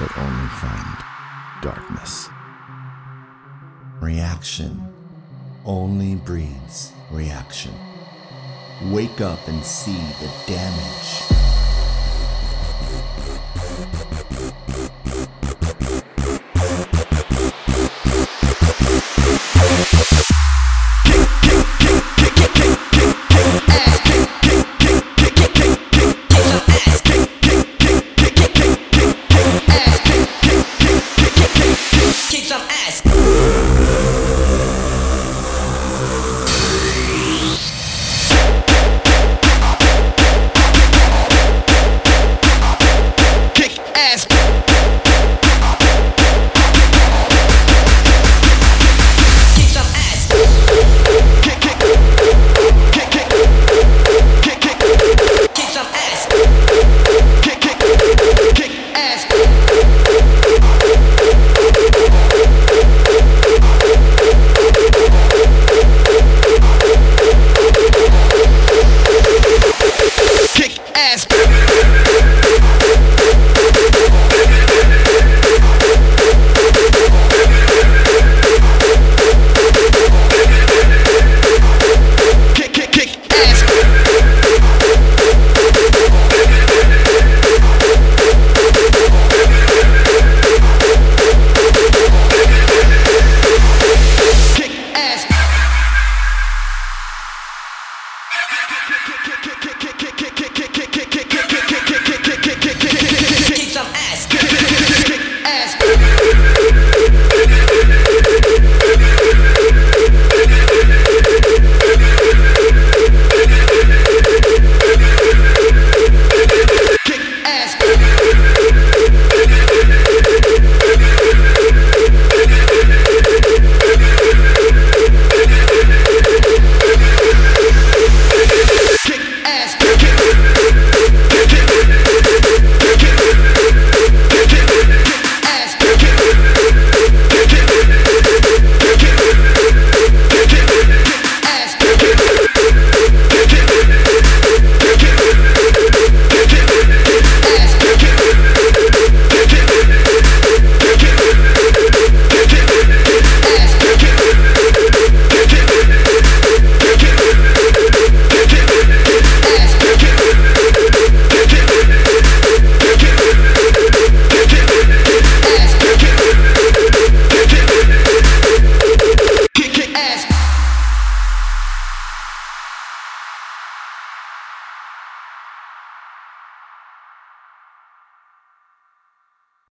but only find darkness. Reaction only breeds reaction. Wake up and see the damage.